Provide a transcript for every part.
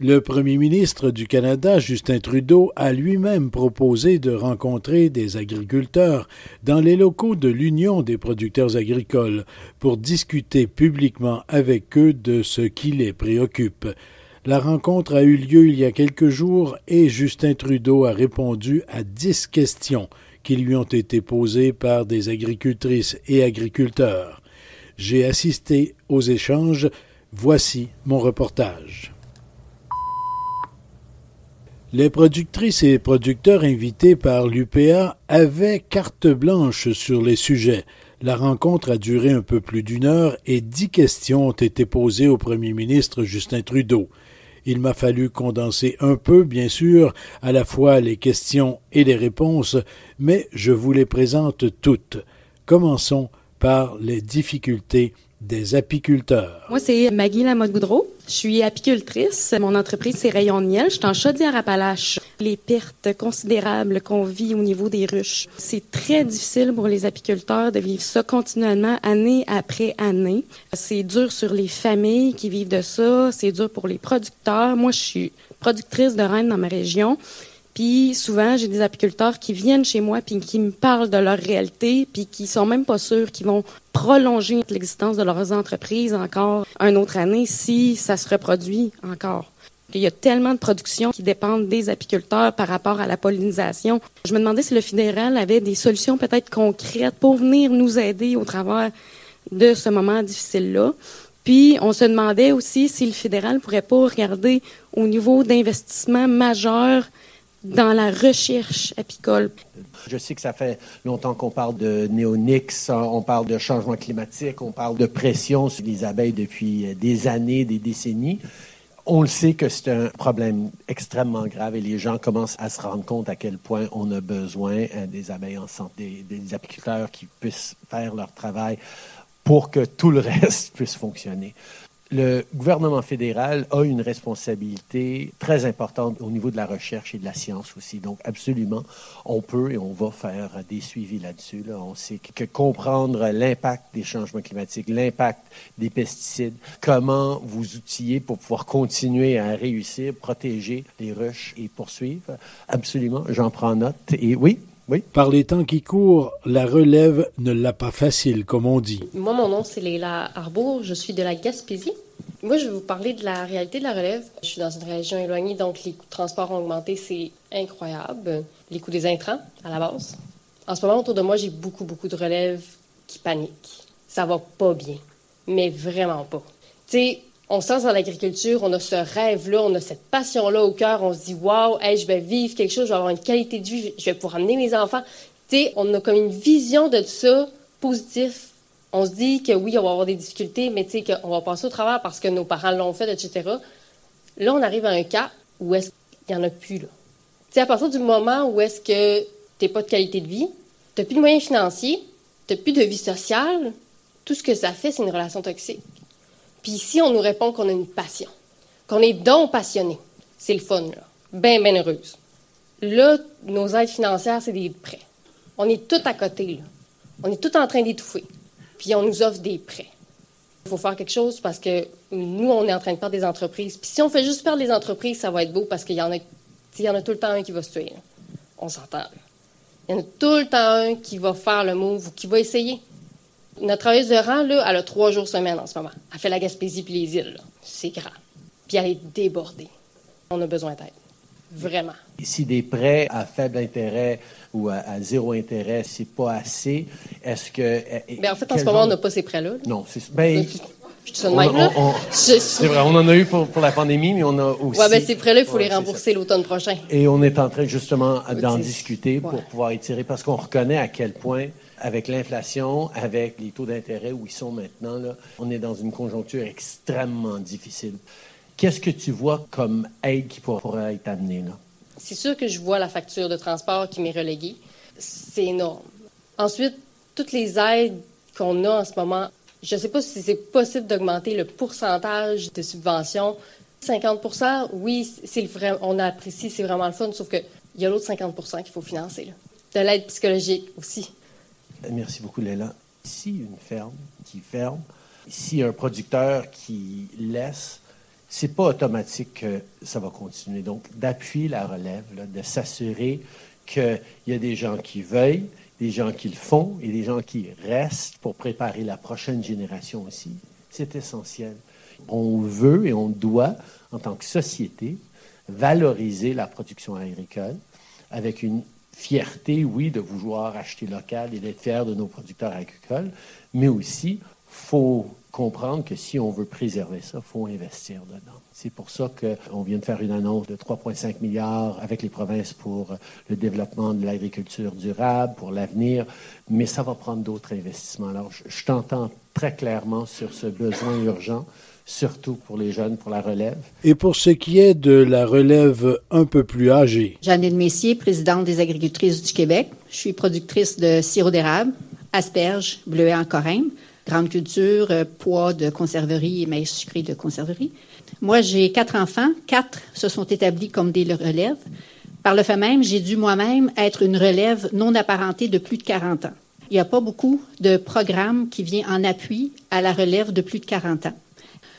Le premier ministre du Canada, Justin Trudeau, a lui-même proposé de rencontrer des agriculteurs dans les locaux de l'Union des producteurs agricoles pour discuter publiquement avec eux de ce qui les préoccupe. La rencontre a eu lieu il y a quelques jours et Justin Trudeau a répondu à dix questions qui lui ont été posées par des agricultrices et agriculteurs. J'ai assisté aux échanges. Voici mon reportage. Les productrices et producteurs invités par l'UPA avaient carte blanche sur les sujets. La rencontre a duré un peu plus d'une heure et dix questions ont été posées au premier ministre Justin Trudeau. Il m'a fallu condenser un peu, bien sûr, à la fois les questions et les réponses, mais je vous les présente toutes. Commençons par les difficultés des apiculteurs. Moi, c'est Maggie Lamotte-Boudreau. Je suis apicultrice. Mon entreprise, c'est Rayon de miel. Je suis en Chaudière-Appalaches. Les pertes considérables qu'on vit au niveau des ruches. C'est très difficile pour les apiculteurs de vivre ça continuellement, année après année. C'est dur sur les familles qui vivent de ça. C'est dur pour les producteurs. Moi, je suis productrice de reine dans ma région. Puis souvent, j'ai des apiculteurs qui viennent chez moi puis qui me parlent de leur réalité puis qui sont même pas sûrs qu'ils vont prolonger l'existence de leurs entreprises encore une autre année si ça se reproduit encore. Il y a tellement de productions qui dépendent des apiculteurs par rapport à la pollinisation. Je me demandais si le fédéral avait des solutions peut-être concrètes pour venir nous aider au travers de ce moment difficile-là. Puis, on se demandait aussi si le fédéral pourrait pas regarder au niveau d'investissement majeur dans la recherche apicole. Je sais que ça fait longtemps qu'on parle de néonix, on parle de changement climatique, on parle de pression sur les abeilles depuis des années, des décennies. On le sait que c'est un problème extrêmement grave et les gens commencent à se rendre compte à quel point on a besoin euh, des abeilles en santé, des apiculteurs qui puissent faire leur travail pour que tout le reste puisse fonctionner le gouvernement fédéral a une responsabilité très importante au niveau de la recherche et de la science aussi. Donc, absolument, on peut et on va faire des suivis là-dessus. On sait que comprendre l'impact des changements climatiques, l'impact des pesticides, comment vous outiller pour pouvoir continuer à réussir, protéger les ruches et poursuivre. Absolument, j'en prends note. Et oui, oui. Par les temps qui courent, la relève ne l'a pas facile, comme on dit. Moi, mon nom, c'est Leila Arbour. Je suis de la Gaspésie. Moi, je vais vous parler de la réalité de la relève. Je suis dans une région éloignée, donc les coûts de transport ont augmenté. C'est incroyable. Les coûts des intrants, à la base. En ce moment, autour de moi, j'ai beaucoup, beaucoup de relèves qui paniquent. Ça va pas bien. Mais vraiment pas. Tu sais, on sent dans l'agriculture, on a ce rêve-là, on a cette passion-là au cœur, on se dit waouh, hey, je vais vivre quelque chose, je vais avoir une qualité de vie, je vais pouvoir amener mes enfants. On a comme une vision de ça positif. On se dit que oui, on va avoir des difficultés, mais tu qu'on va passer au travers parce que nos parents l'ont fait, etc. Là, on arrive à un cas où est-ce qu'il n'y en a plus là. À partir du moment où est-ce que tu n'as pas de qualité de vie, tu n'as plus de moyens financiers, tu n'as plus de vie sociale, tout ce que ça fait, c'est une relation toxique. Puis ici, on nous répond qu'on a une passion, qu'on est donc passionné. C'est le fun, là. Bien, bien heureuse. Là, nos aides financières, c'est des prêts. On est tout à côté, là. On est tout en train d'étouffer. Puis on nous offre des prêts. Il faut faire quelque chose parce que nous, on est en train de perdre des entreprises. Puis si on fait juste perdre les entreprises, ça va être beau parce qu'il y en a, il y en a tout le temps un qui va se tuer. On s'entend. Il y en a tout le temps un qui va faire le move ou qui va essayer. Notre travailleuse de rang, là, elle a trois jours semaine en ce moment. Elle fait la Gaspésie puis les îles. C'est grave. Puis elle est débordée. On a besoin d'aide. Vraiment. Si des prêts à faible intérêt ou à, zéro intérêt, c'est pas assez, est-ce que. Mais ben, en fait, en ce moment, on n'a pas ces prêts-là. Non, c'est. Ben, c'est vrai, on en a eu pour, la pandémie, mais on a aussi. Oui, ben ces prêts-là, il faut les rembourser l'automne prochain. Et on est en train justement d'en discuter pour pouvoir étirer, parce qu'on reconnaît à quel point avec l'inflation, avec les taux d'intérêt où ils sont maintenant, on est dans une conjoncture extrêmement difficile. Qu'est-ce que tu vois comme aide qui pourrait être amenée là? c'est sûr que je vois la facture de transport qui m'est reléguée. C'est énorme. Ensuite, toutes les aides qu'on a en ce moment, je ne sais pas si c'est possible d'augmenter le pourcentage de subventions. 50 oui, c'est le vrai, on apprécie, c'est vraiment le fun, sauf qu'il y a l'autre 50% qu'il faut financer. De l'aide psychologique aussi. Merci beaucoup, Léla. Si une ferme qui ferme, si un producteur qui laisse, c'est pas automatique que ça va continuer. Donc, d'appuyer la relève, de s'assurer qu'il y a des gens qui veillent, des gens qui le font et des gens qui restent pour préparer la prochaine génération aussi. C'est essentiel. On veut et on doit, en tant que société, valoriser la production agricole avec une fierté, oui, de vouloir acheter local et d'être fier de nos producteurs agricoles, mais aussi, faut comprendre que si on veut préserver ça, faut investir dedans. C'est pour ça qu'on vient de faire une annonce de 3,5 milliards avec les provinces pour le développement de l'agriculture durable, pour l'avenir, mais ça va prendre d'autres investissements. Alors, je, t'entends très clairement sur ce besoin urgent surtout pour les jeunes, pour la relève. Et pour ce qui est de la relève un peu plus âgée. Jeannette Messier, présidente des agricultrices du Québec. Je suis productrice de sirop d'érable, asperges, bleuets en corinne grande culture, euh, pois de conserverie et maïs sucré de conserverie. Moi, j'ai quatre enfants. Quatre se sont établis comme des relèves. Par le fait même, j'ai dû moi-même être une relève non apparentée de plus de 40 ans. Il n'y a pas beaucoup de programmes qui viennent en appui à la relève de plus de 40 ans.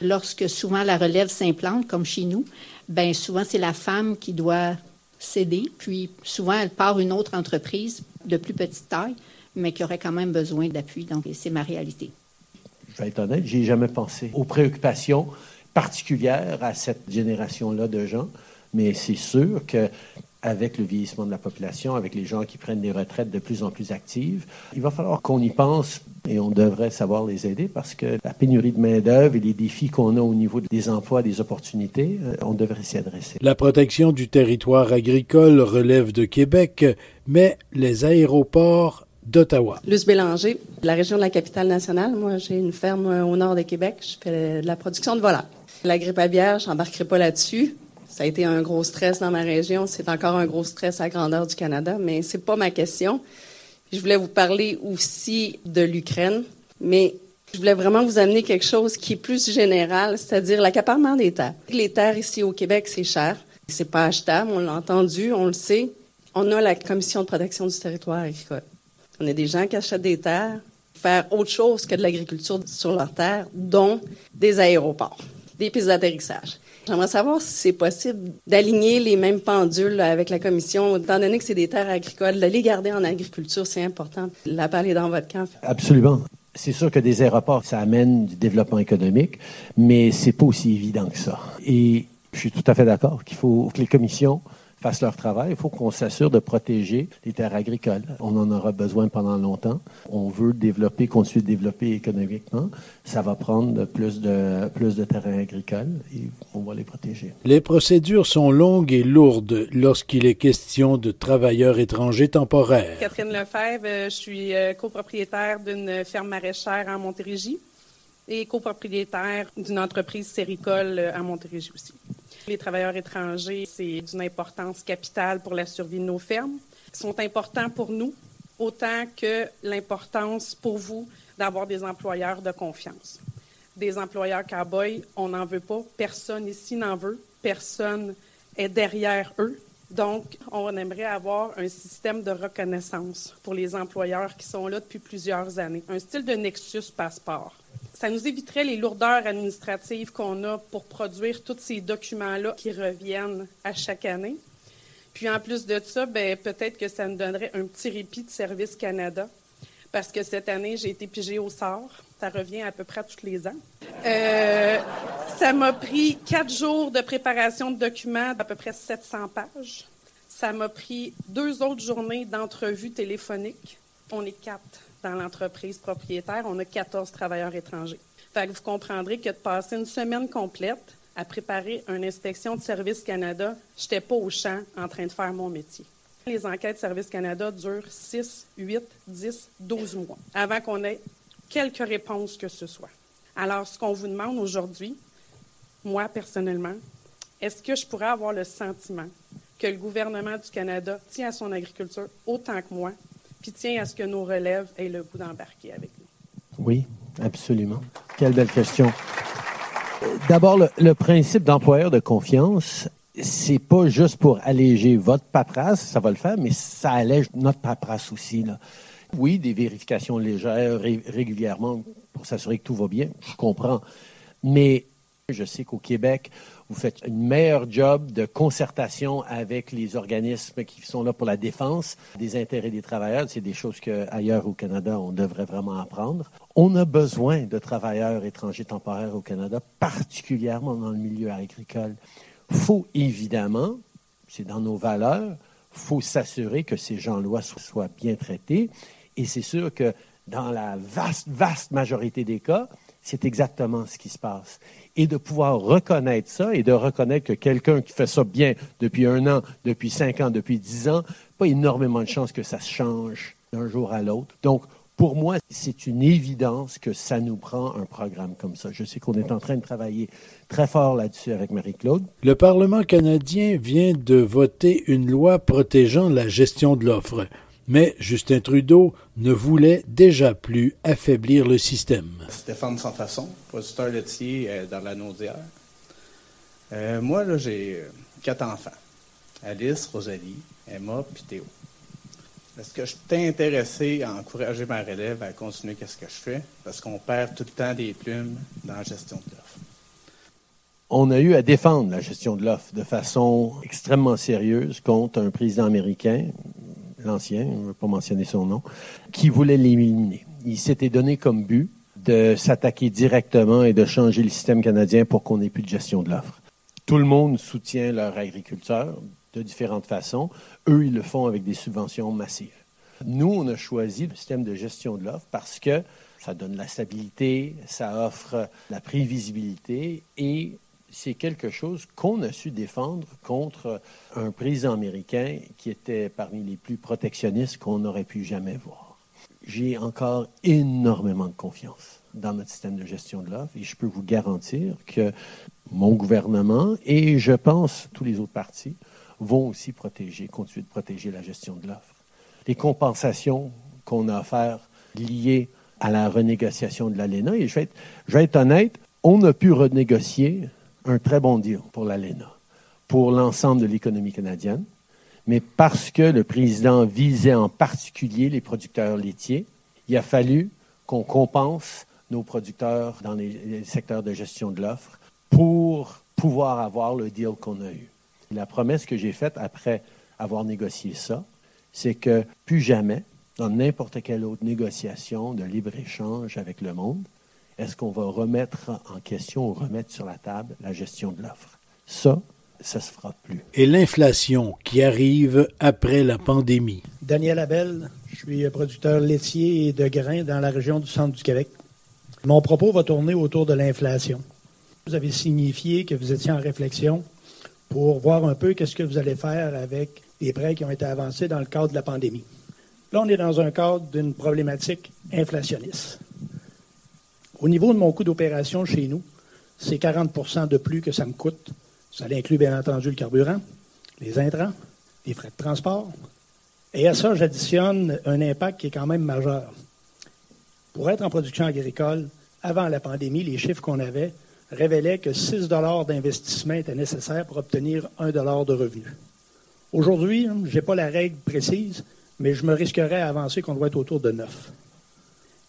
Lorsque souvent la relève s'implante, comme chez nous, ben souvent c'est la femme qui doit céder, puis souvent elle part une autre entreprise de plus petite taille, mais qui aurait quand même besoin d'appui. Donc c'est ma réalité je vais être honnête, j'ai jamais pensé aux préoccupations particulières à cette génération-là de gens, mais c'est sûr que avec le vieillissement de la population, avec les gens qui prennent des retraites de plus en plus actives, il va falloir qu'on y pense et on devrait savoir les aider parce que la pénurie de main-d'œuvre et les défis qu'on a au niveau des emplois, des opportunités, euh, on devrait s'y adresser. La protection du territoire agricole relève de Québec, mais les aéroports d'Ottawa. Luce Bélanger, de la région de la capitale nationale. Moi, j'ai une ferme au nord de Québec. Je fais de la production de volailles. La grippe aviaire, je n'embarquerai pas là-dessus. Ça a été un gros stress dans ma région. C'est encore un gros stress à la grandeur du Canada, mais c'est pas ma question. Je voulais vous parler aussi de l'Ukraine, mais je voulais vraiment vous amener quelque chose qui est plus général, c'est-à-dire l'accaparement des terres. Les terres ici au Québec, c'est cher. C'est pas achetable, on l'a entendu, on le sait. On a la Commission de protection du territoire agricole. On a des gens qui achètent des terres, faire autre chose que de l'agriculture sur leurs terres, dont des aéroports, des pistes d'atterrissage. J'aimerais savoir si c'est possible d'aligner les mêmes pendules avec la commission, étant donné que c'est des terres agricoles, de les garder en agriculture, c'est important. La balle est dans votre camp. Absolument. C'est sûr que des aéroports, ça amène du développement économique, mais c'est pas aussi évident que ça. Et je suis tout à fait d'accord qu'il faut que les commissions fassent leur travail. Il faut qu'on s'assure de protéger les terres agricoles. On en aura besoin pendant longtemps. On veut développer, continuer de développer économiquement. Ça va prendre plus de, plus de terrains agricoles et on va les protéger. Les procédures sont longues et lourdes lorsqu'il est question de travailleurs étrangers temporaires. Catherine Lefebvre, euh, je suis euh, copropriétaire d'une ferme maraîchère en Montérégie et copropriétaire d'une entreprise séricole euh, à Montérégie aussi. Les travailleurs étrangers, c'est d'une importance capitale pour la survie de nos fermes. Ils sont importants pour nous autant que l'importance pour vous d'avoir des employeurs de confiance. Des employeurs cow on n'en veut pas. Personne ici n'en veut. Personne est derrière eux. Donc, on aimerait avoir un système de reconnaissance pour les employeurs qui sont là depuis plusieurs années, un style de Nexus Passeport ça nous éviterait les lourdeurs administratives qu'on a pour produire tous ces documents-là qui reviennent à chaque année. Puis en plus de ça, ben, peut-être que ça nous donnerait un petit répit de Service Canada, parce que cette année, j'ai été pigée au sort. Ça revient à peu près tous les ans. Euh, ça m'a pris quatre jours de préparation de documents d'à peu près 700 pages. Ça m'a pris deux autres journées d'entrevues téléphoniques. On est quatre dans l'entreprise propriétaire, on a 14 travailleurs étrangers. Fait que vous comprendrez que de passer une semaine complète à préparer une inspection de Service Canada, je n'étais pas au champ en train de faire mon métier. Les enquêtes Service Canada durent 6, 8, 10, 12 mois avant qu'on ait quelques réponses que ce soit. Alors, ce qu'on vous demande aujourd'hui, moi personnellement, est-ce que je pourrais avoir le sentiment que le gouvernement du Canada tient à son agriculture autant que moi, puis tient à ce que nos relèves aient le goût d'embarquer avec nous. Oui, absolument. Quelle belle question. D'abord, le, principe d'employeur de confiance, c'est pas juste pour alléger votre paperasse, ça va le faire, mais ça allège notre paperasse aussi. Oui, des vérifications légères régulièrement pour s'assurer que tout va bien, je comprends. Mais je sais qu'au Québec, vous faites une meilleure job de concertation avec les organismes qui sont là pour la défense des intérêts des travailleurs. C'est des choses qu'ailleurs au Canada, on devrait vraiment apprendre. On a besoin de travailleurs étrangers temporaires au Canada, particulièrement dans le milieu agricole. faut évidemment, c'est dans nos valeurs, faut s'assurer que ces gens-là soient bien traités. Et c'est sûr que dans la vaste, vaste majorité des cas, c'est exactement ce qui se passe et de pouvoir reconnaître ça et de reconnaître que quelqu'un qui fait ça bien depuis un an, depuis cinq ans, depuis dix ans, pas énormément de chances que ça change d'un jour à l'autre. Donc, pour moi, c'est une évidence que ça nous prend un programme comme ça. Je sais qu'on est en train de travailler très fort là-dessus avec Marie-Claude. Le Parlement canadien vient de voter une loi protégeant la gestion de l'offre. Mais Justin Trudeau ne voulait déjà plus affaiblir le système. Stéphane Sans Façon, producteur laitier euh, dans la Naudière. Euh, moi, là, j'ai euh, quatre enfants. Alice, Rosalie, Emma, puis Théo. Est-ce que je t'ai intéressé à encourager ma relève à continuer qu'est-ce que je fais? Parce qu'on perd tout le temps des plumes dans la gestion de l'offre. On a eu à défendre la gestion de l'offre de façon extrêmement sérieuse contre un président américain, l'ancien, je ne veux pas mentionner son nom, qui voulait l'éliminer. Il s'était donné comme but de s'attaquer directement et de changer le système canadien pour qu'on n'ait plus de gestion de l'offre. Tout le monde soutient leurs agriculteurs de différentes façons. Eux, ils le font avec des subventions massives. Nous, on a choisi le système de gestion de l'offre parce que ça donne la stabilité, ça offre la prévisibilité et c'est quelque chose qu'on a su défendre contre un président américain qui était parmi les plus protectionnistes qu'on aurait pu jamais voir. J'ai encore énormément de confiance dans notre système de gestion de l'offre et je peux vous garantir que mon gouvernement et je pense tous les autres partis vont aussi protéger, continuer de protéger la gestion de l'offre. Les compensations qu'on a à faire liées à la renégociation de l'ALENA, et je vais être, je vais être honnête, on a pu renégocier un très bon deal pour l'ALENA, pour l'ensemble de l'économie canadienne, mais parce que le président visait en particulier les producteurs laitiers, il a fallu qu'on compense nos producteurs dans les, secteurs de gestion de l'offre pour pouvoir avoir le deal qu'on a eu. La promesse que j'ai faite après avoir négocié ça, c'est que plus jamais, dans n'importe quelle autre négociation de libre-échange avec le monde, est-ce qu'on va remettre en question ou remettre sur la table la gestion de l'offre? Ça, ça se fera plus. Et l'inflation qui arrive après la pandémie? Daniel Abel, je suis producteur laitier et de grains dans la région du centre du Québec. Mon propos va tourner autour de l'inflation. Vous avez signifié que vous étiez en réflexion pour voir un peu qu'est-ce que vous allez faire avec les prêts qui ont été avancés dans le cadre de la pandémie. Là, on est dans un cadre d'une problématique inflationniste. Au niveau de mon coût d'opération chez nous, c'est 40% de plus que ça me coûte. Ça inclut bien entendu le carburant, les intrants, les frais de transport. Et à ça, j'additionne un impact qui est quand même majeur. Pour être en production agricole, avant la pandémie, les chiffres qu'on avait révélaient que 6 d'investissement étaient nécessaires pour obtenir 1 de revenu. Aujourd'hui, je n'ai pas la règle précise, mais je me risquerais à avancer qu'on doit être autour de 9.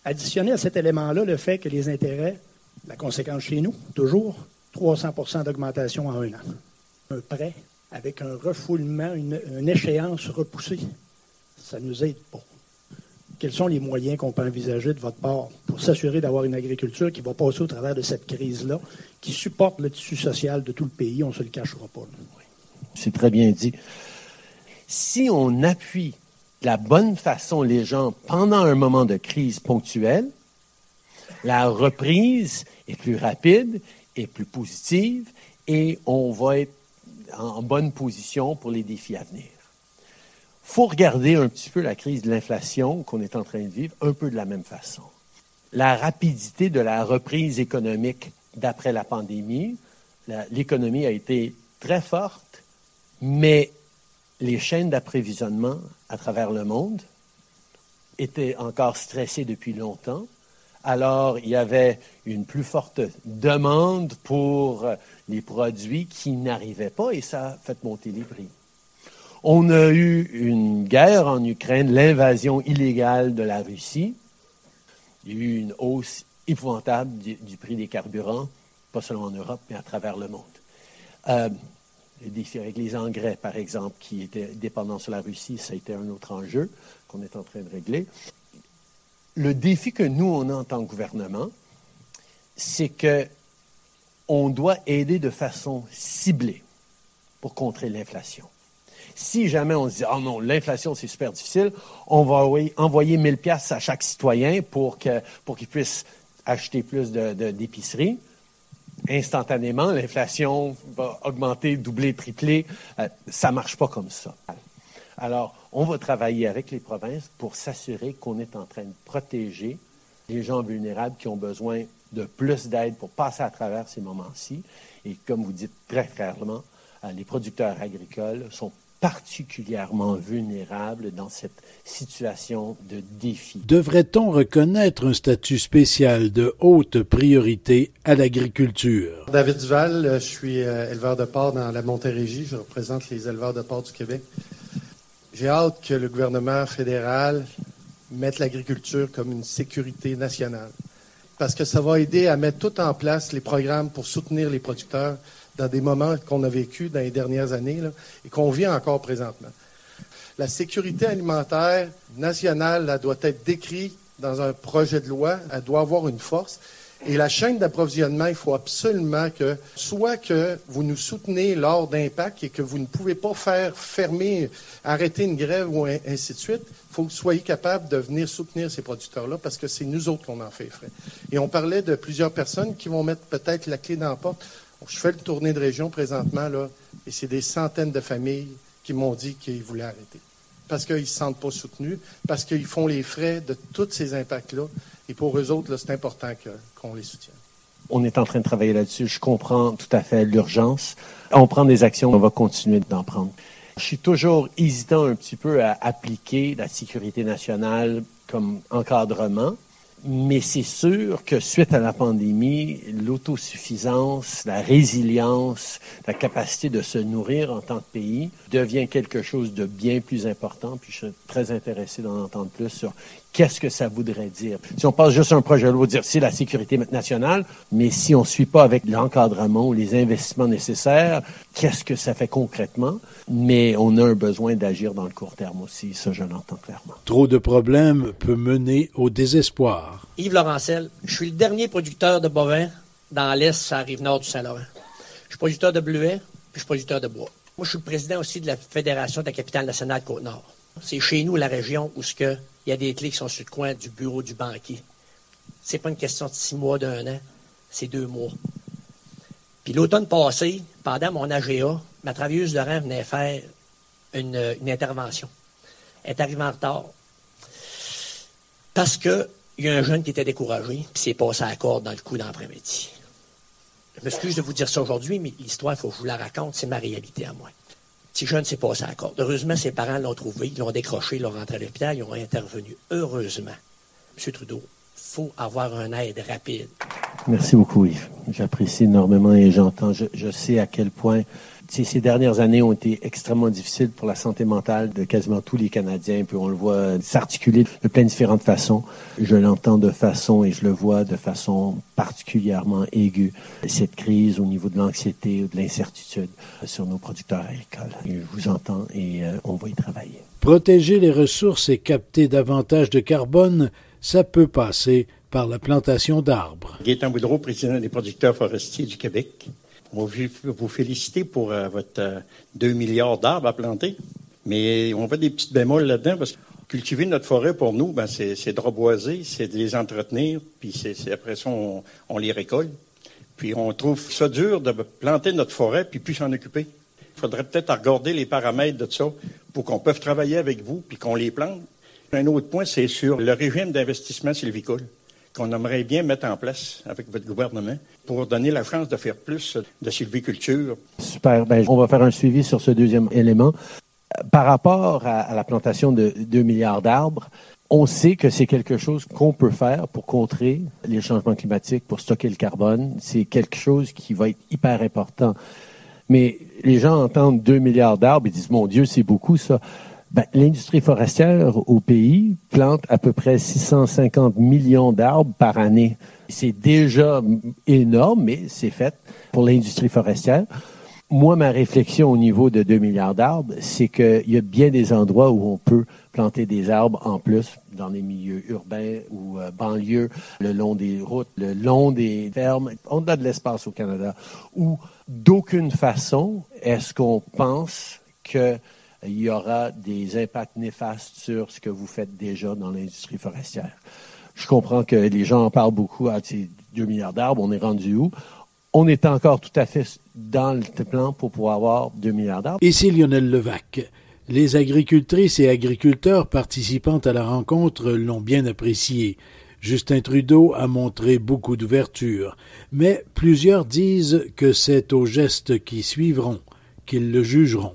Additionner à cet élément-là le fait que les intérêts, la conséquence chez nous, toujours 300% d'augmentation en un an. Un prêt avec un refoulement, une, échéance repoussée, ça nous aide pas. Quels sont les moyens qu'on peut envisager de votre part pour s'assurer d'avoir une agriculture qui va passer au travers de cette crise-là, qui supporte le tissu social de tout le pays, on ne se le cachera pas. C'est très bien dit. Si on appuie la bonne façon les gens pendant un moment de crise ponctuelle, la reprise est plus rapide et plus positive et on va être en bonne position pour les défis à venir. faut regarder un petit peu la crise de l'inflation qu'on est en train de vivre un peu de la même façon. La rapidité de la reprise économique d'après la pandémie, l'économie a été très forte, mais les chaînes d'approvisionnement à travers le monde étaient encore stressées depuis longtemps. Alors, il y avait une plus forte demande pour les produits qui n'arrivaient pas et ça a fait monter les prix. On a eu une guerre en Ukraine, l'invasion illégale de la Russie. Il y a eu une hausse épouvantable du, prix des carburants, pas seulement en Europe, mais à travers le monde. Euh, avec les engrais, par exemple, qui étaient dépendants sur la Russie, ça a été un autre enjeu qu'on est en train de régler. Le défi que nous, on a en tant que gouvernement, c'est que on doit aider de façon ciblée pour contrer l'inflation. Si jamais on se dit, oh non, l'inflation, c'est super difficile, on va envoyer 1000 pièces à chaque citoyen pour qu'il puisse acheter plus d'épicerie. Instantanément, l'inflation va augmenter, doubler, tripler. Euh, ça ne marche pas comme ça. Alors, on va travailler avec les provinces pour s'assurer qu'on est en train de protéger les gens vulnérables qui ont besoin de plus d'aide pour passer à travers ces moments-ci. Et comme vous dites très clairement, euh, les producteurs agricoles sont particulièrement vulnérables dans cette situation de défi. Devrait-on reconnaître un statut spécial de haute priorité à l'agriculture? David Duval, je suis euh, éleveur de porc dans la Montérégie. Je représente les éleveurs de porc du Québec. J'ai hâte que le gouvernement fédéral mette l'agriculture comme une sécurité nationale parce que ça va aider à mettre tout en place les programmes pour soutenir les producteurs dans des moments qu'on a vécu dans les dernières années et qu'on vit encore présentement. La sécurité alimentaire nationale elle doit être décrite dans un projet de loi, elle doit avoir une force. Et la chaîne d'approvisionnement, il faut absolument que, soit que vous nous soutenez lors d'impact et que vous ne pouvez pas faire fermer, arrêter une grève ou ainsi de suite, il faut que vous soyez capable de venir soutenir ces producteurs-là parce que c'est nous autres qu'on en fait frais. Et on parlait de plusieurs personnes qui vont mettre peut-être la clé dans la porte. Je fais le tournée de région présentement, là, et c'est des centaines de familles qui m'ont dit qu'ils voulaient arrêter. Parce qu'ils ne se sentent pas soutenus, parce qu'ils font les frais de tous ces impacts-là. Et pour eux autres, c'est important qu'on les soutienne. On est en train de travailler là-dessus. Je comprends tout à fait l'urgence. On prend des actions, on va continuer d'en prendre. Je suis toujours hésitant un petit peu à appliquer la sécurité nationale comme encadrement. Mais c'est sûr que suite à la pandémie, l'autosuffisance, la résilience, la capacité de se nourrir en tant que pays devient quelque chose de bien plus important. Puis je suis très intéressé d'en entendre plus sur qu'est-ce que ça voudrait dire? Si on passe juste un projet de loi, dire c'est la sécurité nationale, mais si on ne suit pas avec l'encadrement ou les investissements nécessaires, qu'est-ce que ça fait concrètement? Mais on a un besoin d'agir dans le court terme aussi, ça je l'entends clairement. Trop de problèmes peut mener au désespoir. Yves Laurencel, je suis le dernier producteur de bovins dans l'Est, à la rive nord du Saint-Laurent. Je suis producteur de bleuets, puis je suis producteur de bois. Moi, je suis le président aussi de la Fédération de la capitale nationale Côte-Nord. C'est chez nous, la région, où il y a des clés qui sont sur le coin du bureau du banquier. C'est pas une question de six mois, d'un an, c'est deux mois. Puis l'automne passé, pendant mon AGA, ma travailleuse de venait faire une, intervention. Elle est arrivée en retard. Parce qu'il y a un jeune qui était découragé, puis s'est passé à la corde dans le coup d'après-midi. Je m'excuse de vous dire ça aujourd'hui, mais l'histoire, il faut que je vous la raconte, c'est ma réalité à moi petit jeune s'est passé à corde. Heureusement, ses parents l'ont trouvé, ils l'ont décroché, ils l'ont rentré à l'hôpital, ils ont intervenu. Heureusement. M. Trudeau, faut avoir un aide rapide. Merci beaucoup, Yves. J'apprécie énormément et j'entends, je, sais à quel point ces dernières années ont été extrêmement difficiles pour la santé mentale de quasiment tous les Canadiens, puis on le voit s'articuler de plein de différentes façons. Je l'entends de façon et je le vois de façon particulièrement aiguë, cette crise au niveau de l'anxiété ou de l'incertitude sur nos producteurs agricoles. je vous entends et euh, on va y travailler. Protéger les ressources et capter davantage de carbone, ça peut passer par la plantation d'arbres. Gaétan Boudreau, président des producteurs forestiers du Québec. On veut vous féliciter pour euh, votre 2 euh, milliards d'arbres à planter. Mais on fait des petites bémols là-dedans parce que cultiver notre forêt pour nous, ben, c'est de reboiser, c'est de les entretenir, puis c'est après ça, on, les récolte. Puis on trouve ça dur de planter notre forêt puis puis s'en occuper. Il faudrait peut-être regarder les paramètres de ça pour qu'on puisse travailler avec vous puis qu'on les plante. Un autre point, c'est sur le régime d'investissement sylvicole qu'on aimerait bien mettre en place avec votre gouvernement pour donner la chance de faire plus de sylviculture. Super. Ben, on va faire un suivi sur ce deuxième élément. Par rapport à, la plantation de 2 milliards d'arbres, on sait que c'est quelque chose qu'on peut faire pour contrer les changements climatiques, pour stocker le carbone. C'est quelque chose qui va être hyper important. Mais les gens entendent 2 milliards d'arbres et disent, mon Dieu, c'est beaucoup ça. Ben, l'industrie forestière au pays plante à peu près 650 millions d'arbres par année. C'est déjà énorme, mais c'est fait pour l'industrie forestière. Moi, ma réflexion au niveau de 2 milliards d'arbres, c'est qu'il y a bien des endroits où on peut planter des arbres en plus dans les milieux urbains ou euh, banlieues, le long des routes, le long des fermes. On a de l'espace au Canada où d'aucune façon est-ce qu'on pense qu'il y aura des impacts néfastes sur ce que vous faites déjà dans l'industrie forestière. Je comprends que les gens en parlent beaucoup à ces 2 milliards d'arbres, on est rendu où? On est encore tout à fait dans le plan pour pouvoir avoir 2 milliards d'arbres. Ici Lionel Levac. Les agricultrices et agriculteurs participant à la rencontre l'ont bien apprécié. Justin Trudeau a montré beaucoup d'ouverture, mais plusieurs disent que c'est aux gestes qui suivront qu'ils le jugeront.